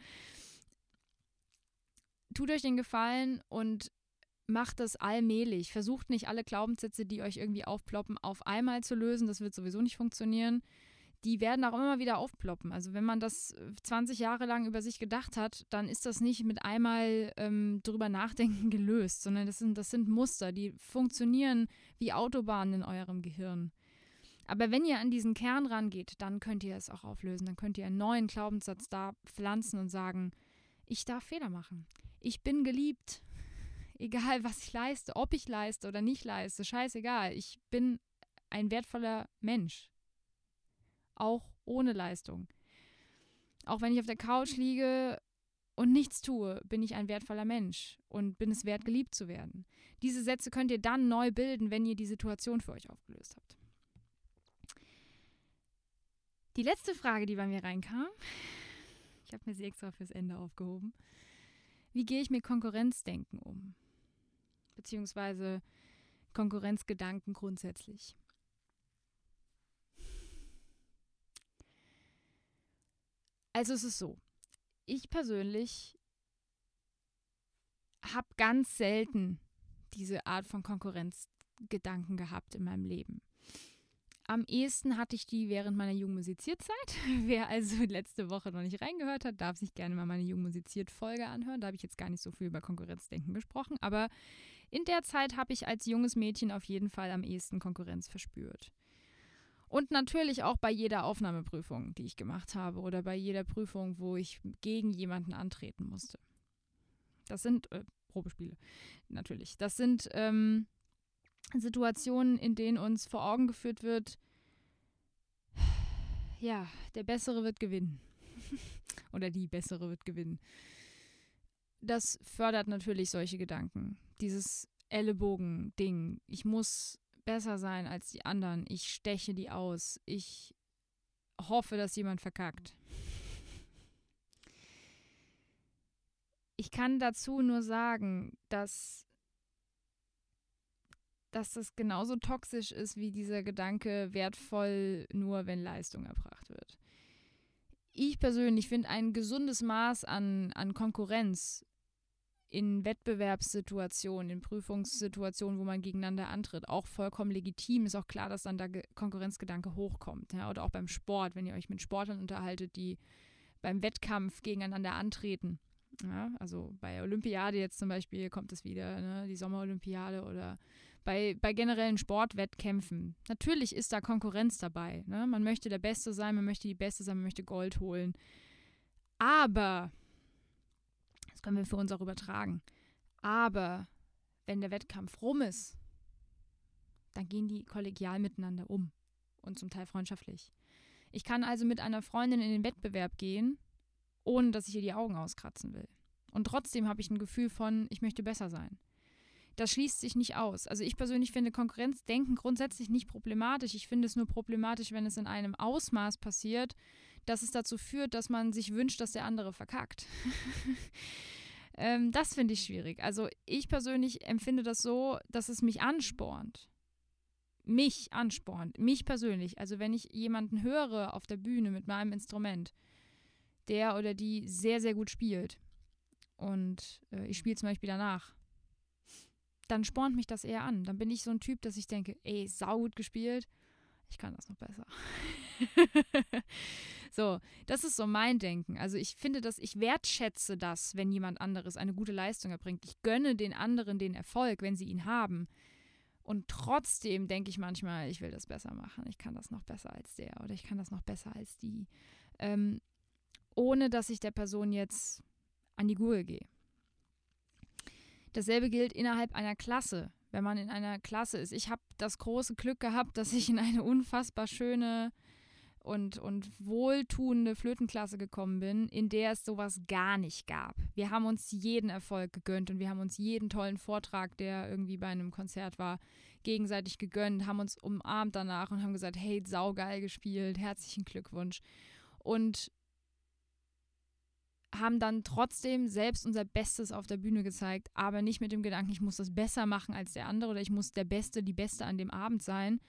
Tut euch den Gefallen und macht das allmählich. Versucht nicht alle Glaubenssätze, die euch irgendwie aufploppen, auf einmal zu lösen. Das wird sowieso nicht funktionieren. Die werden auch immer wieder aufploppen. Also wenn man das 20 Jahre lang über sich gedacht hat, dann ist das nicht mit einmal ähm, drüber nachdenken gelöst, sondern das sind, das sind Muster, die funktionieren wie Autobahnen in eurem Gehirn. Aber wenn ihr an diesen Kern rangeht, dann könnt ihr es auch auflösen. Dann könnt ihr einen neuen Glaubenssatz da pflanzen und sagen, ich darf Fehler machen. Ich bin geliebt. Egal, was ich leiste, ob ich leiste oder nicht leiste, scheißegal. Ich bin ein wertvoller Mensch. Auch ohne Leistung. Auch wenn ich auf der Couch liege und nichts tue, bin ich ein wertvoller Mensch und bin es wert, geliebt zu werden. Diese Sätze könnt ihr dann neu bilden, wenn ihr die Situation für euch aufgelöst habt. Die letzte Frage, die bei mir reinkam, ich habe mir sie extra fürs Ende aufgehoben. Wie gehe ich mit Konkurrenzdenken um? Beziehungsweise Konkurrenzgedanken grundsätzlich. Also es ist so, ich persönlich habe ganz selten diese Art von Konkurrenzgedanken gehabt in meinem Leben. Am ehesten hatte ich die während meiner Jugendmusizierzeit. Wer also letzte Woche noch nicht reingehört hat, darf sich gerne mal meine Jugendmusiziert-Folge anhören. Da habe ich jetzt gar nicht so viel über Konkurrenzdenken gesprochen. Aber in der Zeit habe ich als junges Mädchen auf jeden Fall am ehesten Konkurrenz verspürt. Und natürlich auch bei jeder Aufnahmeprüfung, die ich gemacht habe oder bei jeder Prüfung, wo ich gegen jemanden antreten musste. Das sind äh, Probespiele, natürlich. Das sind ähm, Situationen, in denen uns vor Augen geführt wird, ja, der Bessere wird gewinnen. oder die Bessere wird gewinnen. Das fördert natürlich solche Gedanken. Dieses Ellenbogen-Ding. Ich muss besser sein als die anderen. Ich steche die aus. Ich hoffe, dass jemand verkackt. Ich kann dazu nur sagen, dass, dass das genauso toxisch ist wie dieser Gedanke, wertvoll nur, wenn Leistung erbracht wird. Ich persönlich finde ein gesundes Maß an, an Konkurrenz in Wettbewerbssituationen, in Prüfungssituationen, wo man gegeneinander antritt, auch vollkommen legitim. Ist auch klar, dass dann da Konkurrenzgedanke hochkommt. Ja? Oder auch beim Sport, wenn ihr euch mit Sportlern unterhaltet, die beim Wettkampf gegeneinander antreten. Ja? Also bei Olympiade jetzt zum Beispiel kommt es wieder, ne? die Sommerolympiade oder bei, bei generellen Sportwettkämpfen. Natürlich ist da Konkurrenz dabei. Ne? Man möchte der Beste sein, man möchte die Beste sein, man möchte Gold holen. Aber das können wir für uns auch übertragen. Aber wenn der Wettkampf rum ist, dann gehen die kollegial miteinander um und zum Teil freundschaftlich. Ich kann also mit einer Freundin in den Wettbewerb gehen, ohne dass ich ihr die Augen auskratzen will. Und trotzdem habe ich ein Gefühl von, ich möchte besser sein. Das schließt sich nicht aus. Also ich persönlich finde Konkurrenzdenken grundsätzlich nicht problematisch. Ich finde es nur problematisch, wenn es in einem Ausmaß passiert, dass es dazu führt, dass man sich wünscht, dass der andere verkackt. ähm, das finde ich schwierig. Also ich persönlich empfinde das so, dass es mich anspornt. Mich anspornt, mich persönlich. Also wenn ich jemanden höre auf der Bühne mit meinem Instrument, der oder die sehr, sehr gut spielt und äh, ich spiele zum Beispiel danach, dann spornt mich das eher an. Dann bin ich so ein Typ, dass ich denke, ey, sau gut gespielt, ich kann das noch besser. so, das ist so mein Denken. Also ich finde dass ich wertschätze das, wenn jemand anderes eine gute Leistung erbringt. Ich gönne den anderen den Erfolg, wenn sie ihn haben. Und trotzdem denke ich manchmal, ich will das besser machen. Ich kann das noch besser als der oder ich kann das noch besser als die. Ähm, ohne dass ich der Person jetzt an die Gurgel gehe. Dasselbe gilt innerhalb einer Klasse wenn man in einer Klasse ist. Ich habe das große Glück gehabt, dass ich in eine unfassbar schöne und, und wohltuende Flötenklasse gekommen bin, in der es sowas gar nicht gab. Wir haben uns jeden Erfolg gegönnt und wir haben uns jeden tollen Vortrag, der irgendwie bei einem Konzert war, gegenseitig gegönnt, haben uns umarmt danach und haben gesagt, hey, saugeil gespielt, herzlichen Glückwunsch. Und haben dann trotzdem selbst unser Bestes auf der Bühne gezeigt, aber nicht mit dem Gedanken, ich muss das besser machen als der andere oder ich muss der Beste, die Beste an dem Abend sein,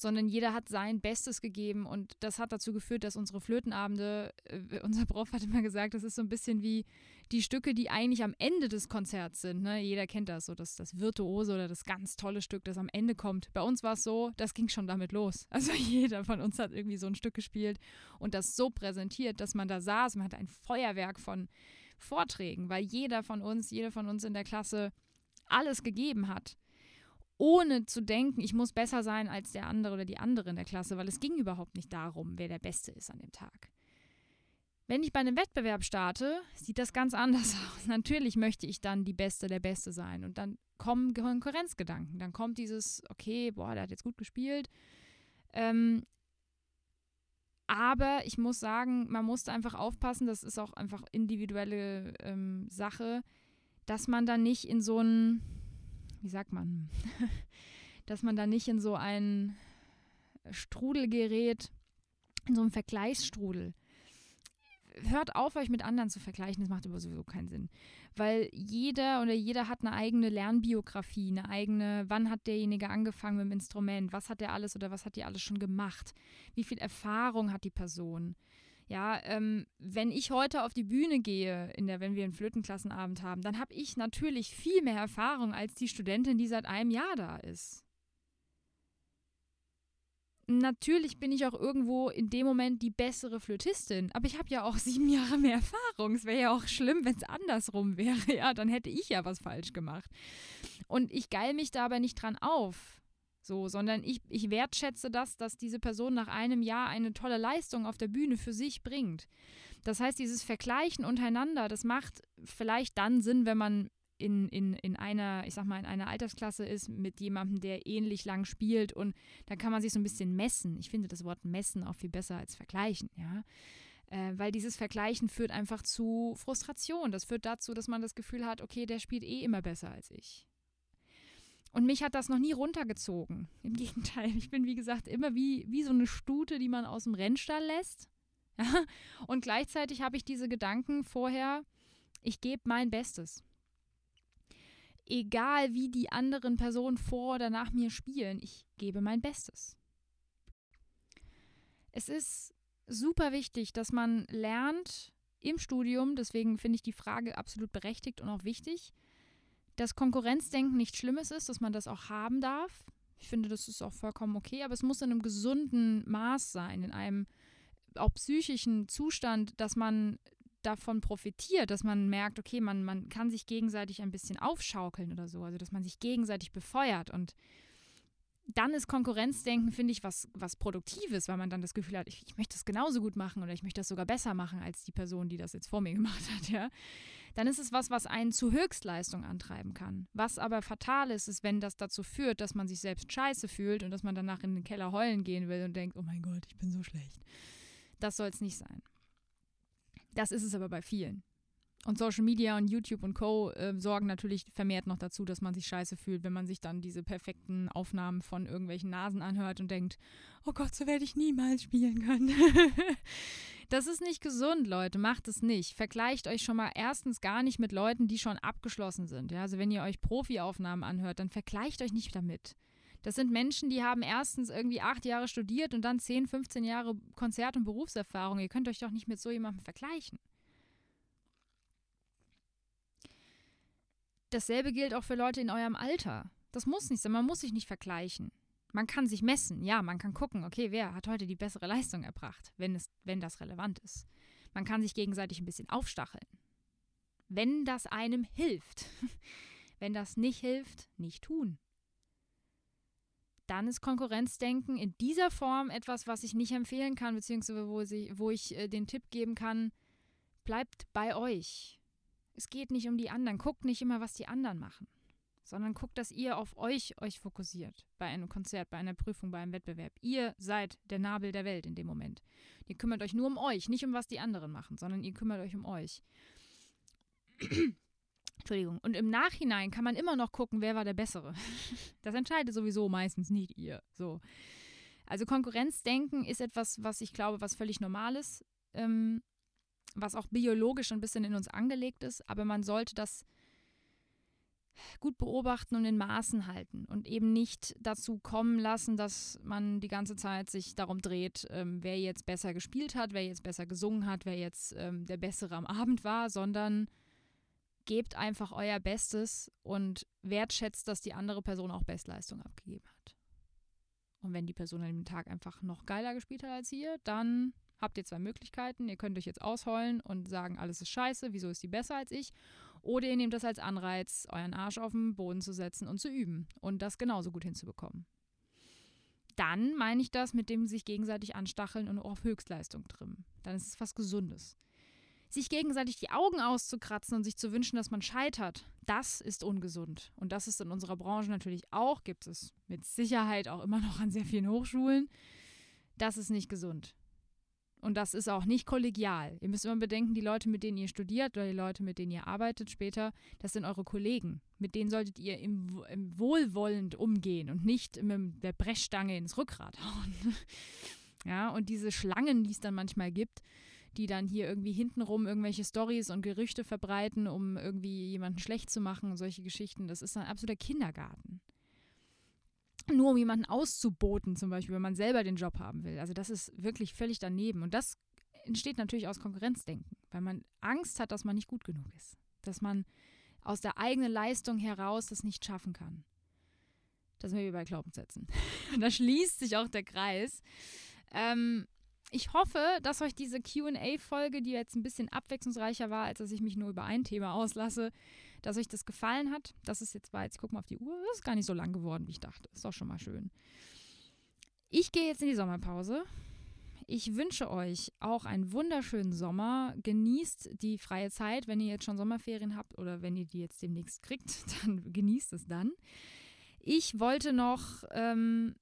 sondern jeder hat sein Bestes gegeben und das hat dazu geführt, dass unsere Flötenabende, äh, unser Prof hat immer gesagt, das ist so ein bisschen wie die Stücke, die eigentlich am Ende des Konzerts sind. Ne? Jeder kennt das, so das, das Virtuose oder das ganz tolle Stück, das am Ende kommt. Bei uns war es so, das ging schon damit los. Also jeder von uns hat irgendwie so ein Stück gespielt und das so präsentiert, dass man da saß, man hat ein Feuerwerk von Vorträgen, weil jeder von uns, jeder von uns in der Klasse alles gegeben hat ohne zu denken, ich muss besser sein als der andere oder die andere in der Klasse, weil es ging überhaupt nicht darum, wer der Beste ist an dem Tag. Wenn ich bei einem Wettbewerb starte, sieht das ganz anders aus. Natürlich möchte ich dann die Beste der Beste sein. Und dann kommen Konkurrenzgedanken. Dann kommt dieses, okay, boah, der hat jetzt gut gespielt. Ähm, Aber ich muss sagen, man muss da einfach aufpassen, das ist auch einfach individuelle ähm, Sache, dass man da nicht in so ein, wie sagt man, dass man da nicht in so ein Strudel gerät, in so einen Vergleichsstrudel. Hört auf, euch mit anderen zu vergleichen, das macht aber sowieso keinen Sinn. Weil jeder oder jeder hat eine eigene Lernbiografie, eine eigene, wann hat derjenige angefangen mit dem Instrument, was hat der alles oder was hat die alles schon gemacht, wie viel Erfahrung hat die Person. Ja, ähm, wenn ich heute auf die Bühne gehe, in der, wenn wir einen Flötenklassenabend haben, dann habe ich natürlich viel mehr Erfahrung als die Studentin, die seit einem Jahr da ist natürlich bin ich auch irgendwo in dem Moment die bessere Flötistin, aber ich habe ja auch sieben Jahre mehr Erfahrung. Es wäre ja auch schlimm, wenn es andersrum wäre. Ja, dann hätte ich ja was falsch gemacht. Und ich geil mich dabei nicht dran auf. So, sondern ich, ich wertschätze das, dass diese Person nach einem Jahr eine tolle Leistung auf der Bühne für sich bringt. Das heißt, dieses Vergleichen untereinander, das macht vielleicht dann Sinn, wenn man in, in, in einer, ich sag mal, in einer Altersklasse ist mit jemandem, der ähnlich lang spielt und da kann man sich so ein bisschen messen. Ich finde das Wort messen auch viel besser als vergleichen, ja. Äh, weil dieses Vergleichen führt einfach zu Frustration. Das führt dazu, dass man das Gefühl hat, okay, der spielt eh immer besser als ich. Und mich hat das noch nie runtergezogen. Im Gegenteil, ich bin, wie gesagt, immer wie, wie so eine Stute, die man aus dem Rennstall lässt. Ja? Und gleichzeitig habe ich diese Gedanken vorher, ich gebe mein Bestes egal wie die anderen Personen vor oder nach mir spielen, ich gebe mein Bestes. Es ist super wichtig, dass man lernt im Studium, deswegen finde ich die Frage absolut berechtigt und auch wichtig, dass Konkurrenzdenken nichts Schlimmes ist, dass man das auch haben darf. Ich finde, das ist auch vollkommen okay, aber es muss in einem gesunden Maß sein, in einem auch psychischen Zustand, dass man davon profitiert, dass man merkt, okay, man, man kann sich gegenseitig ein bisschen aufschaukeln oder so, also dass man sich gegenseitig befeuert und dann ist Konkurrenzdenken, finde ich, was, was Produktives, weil man dann das Gefühl hat, ich, ich, möchte das genauso gut machen oder ich möchte das sogar besser machen als die Person, die das jetzt vor mir gemacht hat, ja. Dann ist es was, was einen zu Höchstleistung antreiben kann. Was aber fatal ist, ist, wenn das dazu führt, dass man sich selbst scheiße fühlt und dass man danach in den Keller heulen gehen will und denkt, oh mein Gott, ich bin so schlecht. Das soll es nicht sein. Das ist es aber bei vielen. Und Social Media und YouTube und Co. Äh, sorgen natürlich vermehrt noch dazu, dass man sich scheiße fühlt, wenn man sich dann diese perfekten Aufnahmen von irgendwelchen Nasen anhört und denkt, oh Gott, so werde ich niemals spielen können. das ist nicht gesund, Leute. Macht es nicht. Vergleicht euch schon mal erstens gar nicht mit Leuten, die schon abgeschlossen sind. Ja? Also wenn ihr euch Profi-Aufnahmen anhört, dann vergleicht euch nicht damit. Das sind Menschen, die haben erstens irgendwie acht Jahre studiert und dann 10, 15 Jahre Konzert- und Berufserfahrung. Ihr könnt euch doch nicht mit so jemandem vergleichen. Dasselbe gilt auch für Leute in eurem Alter. Das muss nicht sein, man muss sich nicht vergleichen. Man kann sich messen, ja, man kann gucken, okay, wer hat heute die bessere Leistung erbracht, wenn, es, wenn das relevant ist. Man kann sich gegenseitig ein bisschen aufstacheln. Wenn das einem hilft. wenn das nicht hilft, nicht tun dann ist Konkurrenzdenken in dieser Form etwas, was ich nicht empfehlen kann, beziehungsweise wo, sie, wo ich äh, den Tipp geben kann, bleibt bei euch. Es geht nicht um die anderen. Guckt nicht immer, was die anderen machen, sondern guckt, dass ihr auf euch euch fokussiert. Bei einem Konzert, bei einer Prüfung, bei einem Wettbewerb. Ihr seid der Nabel der Welt in dem Moment. Ihr kümmert euch nur um euch, nicht um was die anderen machen, sondern ihr kümmert euch um euch. Entschuldigung. Und im Nachhinein kann man immer noch gucken, wer war der Bessere. Das entscheidet sowieso meistens nicht ihr. So. Also Konkurrenzdenken ist etwas, was ich glaube, was völlig normal ist, ähm, was auch biologisch ein bisschen in uns angelegt ist, aber man sollte das gut beobachten und in Maßen halten und eben nicht dazu kommen lassen, dass man die ganze Zeit sich darum dreht, ähm, wer jetzt besser gespielt hat, wer jetzt besser gesungen hat, wer jetzt ähm, der Bessere am Abend war, sondern gebt einfach euer Bestes und wertschätzt, dass die andere Person auch Bestleistung abgegeben hat. Und wenn die Person an dem Tag einfach noch geiler gespielt hat als ihr, dann habt ihr zwei Möglichkeiten. Ihr könnt euch jetzt ausheulen und sagen, alles ist scheiße, wieso ist die besser als ich? Oder ihr nehmt das als Anreiz, euren Arsch auf den Boden zu setzen und zu üben und das genauso gut hinzubekommen. Dann meine ich das mit dem sich gegenseitig anstacheln und auf Höchstleistung trimmen. Dann ist es was Gesundes. Sich gegenseitig die Augen auszukratzen und sich zu wünschen, dass man scheitert, das ist ungesund. Und das ist in unserer Branche natürlich auch, gibt es mit Sicherheit auch immer noch an sehr vielen Hochschulen. Das ist nicht gesund. Und das ist auch nicht kollegial. Ihr müsst immer bedenken, die Leute, mit denen ihr studiert oder die Leute, mit denen ihr arbeitet später, das sind eure Kollegen. Mit denen solltet ihr im, im wohlwollend umgehen und nicht mit der Brechstange ins Rückgrat hauen. ja, und diese Schlangen, die es dann manchmal gibt, die dann hier irgendwie hintenrum irgendwelche Stories und Gerüchte verbreiten, um irgendwie jemanden schlecht zu machen und solche Geschichten, das ist ein absoluter Kindergarten nur um jemanden auszuboten, zum Beispiel, wenn man selber den Job haben will. Also das ist wirklich völlig daneben. Und das entsteht natürlich aus Konkurrenzdenken, weil man Angst hat, dass man nicht gut genug ist. Dass man aus der eigenen Leistung heraus das nicht schaffen kann. Das sind wir bei Glaubenssätzen. Und da schließt sich auch der Kreis. Ähm, ich hoffe, dass euch diese QA-Folge, die jetzt ein bisschen abwechslungsreicher war, als dass ich mich nur über ein Thema auslasse, dass euch das gefallen hat. Das ist jetzt war, jetzt guck mal auf die Uhr, das ist gar nicht so lang geworden, wie ich dachte. Ist doch schon mal schön. Ich gehe jetzt in die Sommerpause. Ich wünsche euch auch einen wunderschönen Sommer. Genießt die freie Zeit, wenn ihr jetzt schon Sommerferien habt oder wenn ihr die jetzt demnächst kriegt, dann genießt es dann. Ich wollte noch ähm,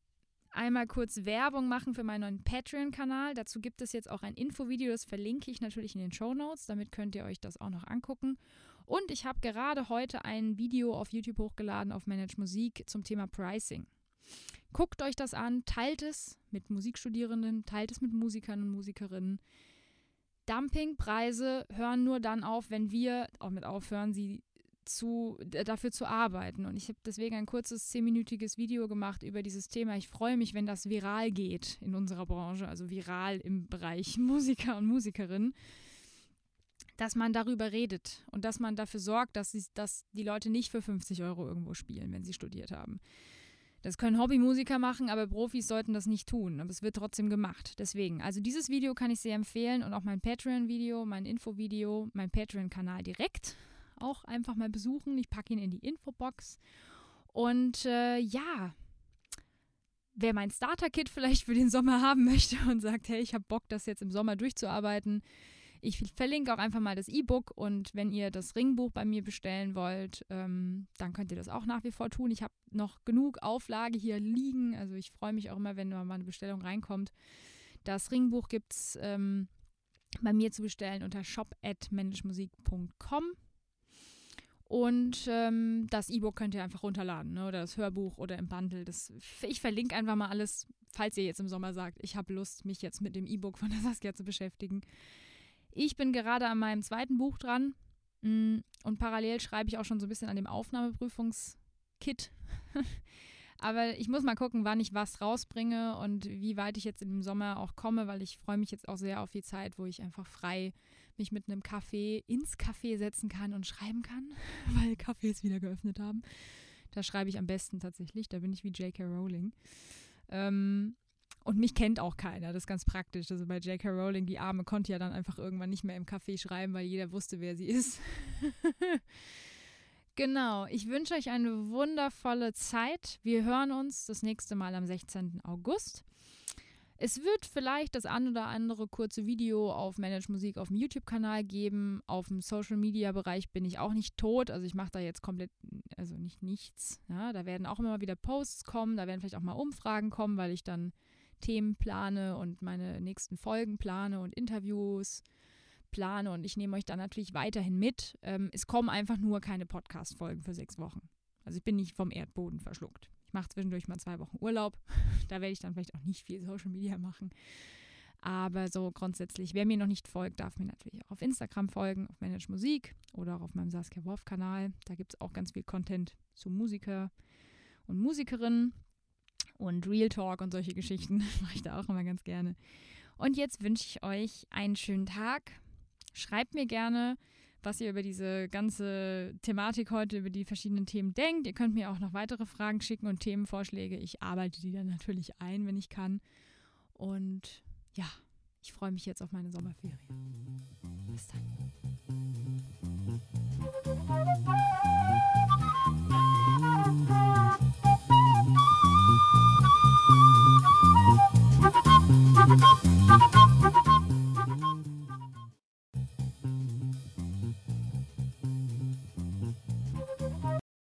einmal kurz Werbung machen für meinen neuen Patreon-Kanal. Dazu gibt es jetzt auch ein Infovideo, das verlinke ich natürlich in den Show Notes. Damit könnt ihr euch das auch noch angucken. Und ich habe gerade heute ein Video auf YouTube hochgeladen auf Manage Musik zum Thema Pricing. Guckt euch das an, teilt es mit Musikstudierenden, teilt es mit Musikern und Musikerinnen. Dumpingpreise hören nur dann auf, wenn wir auch mit aufhören, sie zu, dafür zu arbeiten. Und ich habe deswegen ein kurzes zehnminütiges Video gemacht über dieses Thema. Ich freue mich, wenn das viral geht in unserer Branche, also viral im Bereich Musiker und Musikerinnen dass man darüber redet und dass man dafür sorgt, dass, sie, dass die Leute nicht für 50 Euro irgendwo spielen, wenn sie studiert haben. Das können Hobbymusiker machen, aber Profis sollten das nicht tun. Aber es wird trotzdem gemacht. Deswegen, also dieses Video kann ich sehr empfehlen und auch mein Patreon-Video, mein Info-Video, mein Patreon-Kanal direkt auch einfach mal besuchen. Ich packe ihn in die Infobox. Und äh, ja, wer mein Starter-Kit vielleicht für den Sommer haben möchte und sagt, hey, ich habe Bock, das jetzt im Sommer durchzuarbeiten, ich verlinke auch einfach mal das E-Book und wenn ihr das Ringbuch bei mir bestellen wollt, ähm, dann könnt ihr das auch nach wie vor tun. Ich habe noch genug Auflage hier liegen. Also ich freue mich auch immer, wenn mal eine Bestellung reinkommt. Das Ringbuch gibt es ähm, bei mir zu bestellen unter shop.managemusik.com. Und ähm, das E-Book könnt ihr einfach runterladen, ne? oder das Hörbuch oder im Bundle. Das, ich verlinke einfach mal alles, falls ihr jetzt im Sommer sagt, ich habe Lust, mich jetzt mit dem E-Book von der Saskia zu beschäftigen. Ich bin gerade an meinem zweiten Buch dran mm, und parallel schreibe ich auch schon so ein bisschen an dem Aufnahmeprüfungskit. Aber ich muss mal gucken, wann ich was rausbringe und wie weit ich jetzt im Sommer auch komme, weil ich freue mich jetzt auch sehr auf die Zeit, wo ich einfach frei mich mit einem Kaffee ins Café setzen kann und schreiben kann, weil Cafés wieder geöffnet haben. Da schreibe ich am besten tatsächlich, da bin ich wie J.K. Rowling. Ähm, und mich kennt auch keiner. Das ist ganz praktisch. Also bei J.K. Rowling, die Arme, konnte ja dann einfach irgendwann nicht mehr im Café schreiben, weil jeder wusste, wer sie ist. genau. Ich wünsche euch eine wundervolle Zeit. Wir hören uns das nächste Mal am 16. August. Es wird vielleicht das ein oder andere kurze Video auf Manage Musik auf dem YouTube-Kanal geben. Auf dem Social-Media-Bereich bin ich auch nicht tot. Also ich mache da jetzt komplett, also nicht nichts. Ja, da werden auch immer wieder Posts kommen. Da werden vielleicht auch mal Umfragen kommen, weil ich dann Themen plane und meine nächsten Folgen plane und Interviews plane und ich nehme euch dann natürlich weiterhin mit. Ähm, es kommen einfach nur keine Podcast-Folgen für sechs Wochen. Also ich bin nicht vom Erdboden verschluckt. Ich mache zwischendurch mal zwei Wochen Urlaub. Da werde ich dann vielleicht auch nicht viel Social Media machen. Aber so grundsätzlich, wer mir noch nicht folgt, darf mir natürlich auch auf Instagram folgen, auf Manage Musik oder auch auf meinem Saskia Wolf Kanal. Da gibt es auch ganz viel Content zu Musiker und Musikerinnen und Real Talk und solche Geschichten mache ich da auch immer ganz gerne. Und jetzt wünsche ich euch einen schönen Tag. Schreibt mir gerne, was ihr über diese ganze Thematik heute, über die verschiedenen Themen denkt. Ihr könnt mir auch noch weitere Fragen schicken und Themenvorschläge. Ich arbeite die dann natürlich ein, wenn ich kann. Und ja, ich freue mich jetzt auf meine Sommerferien. Bis dann.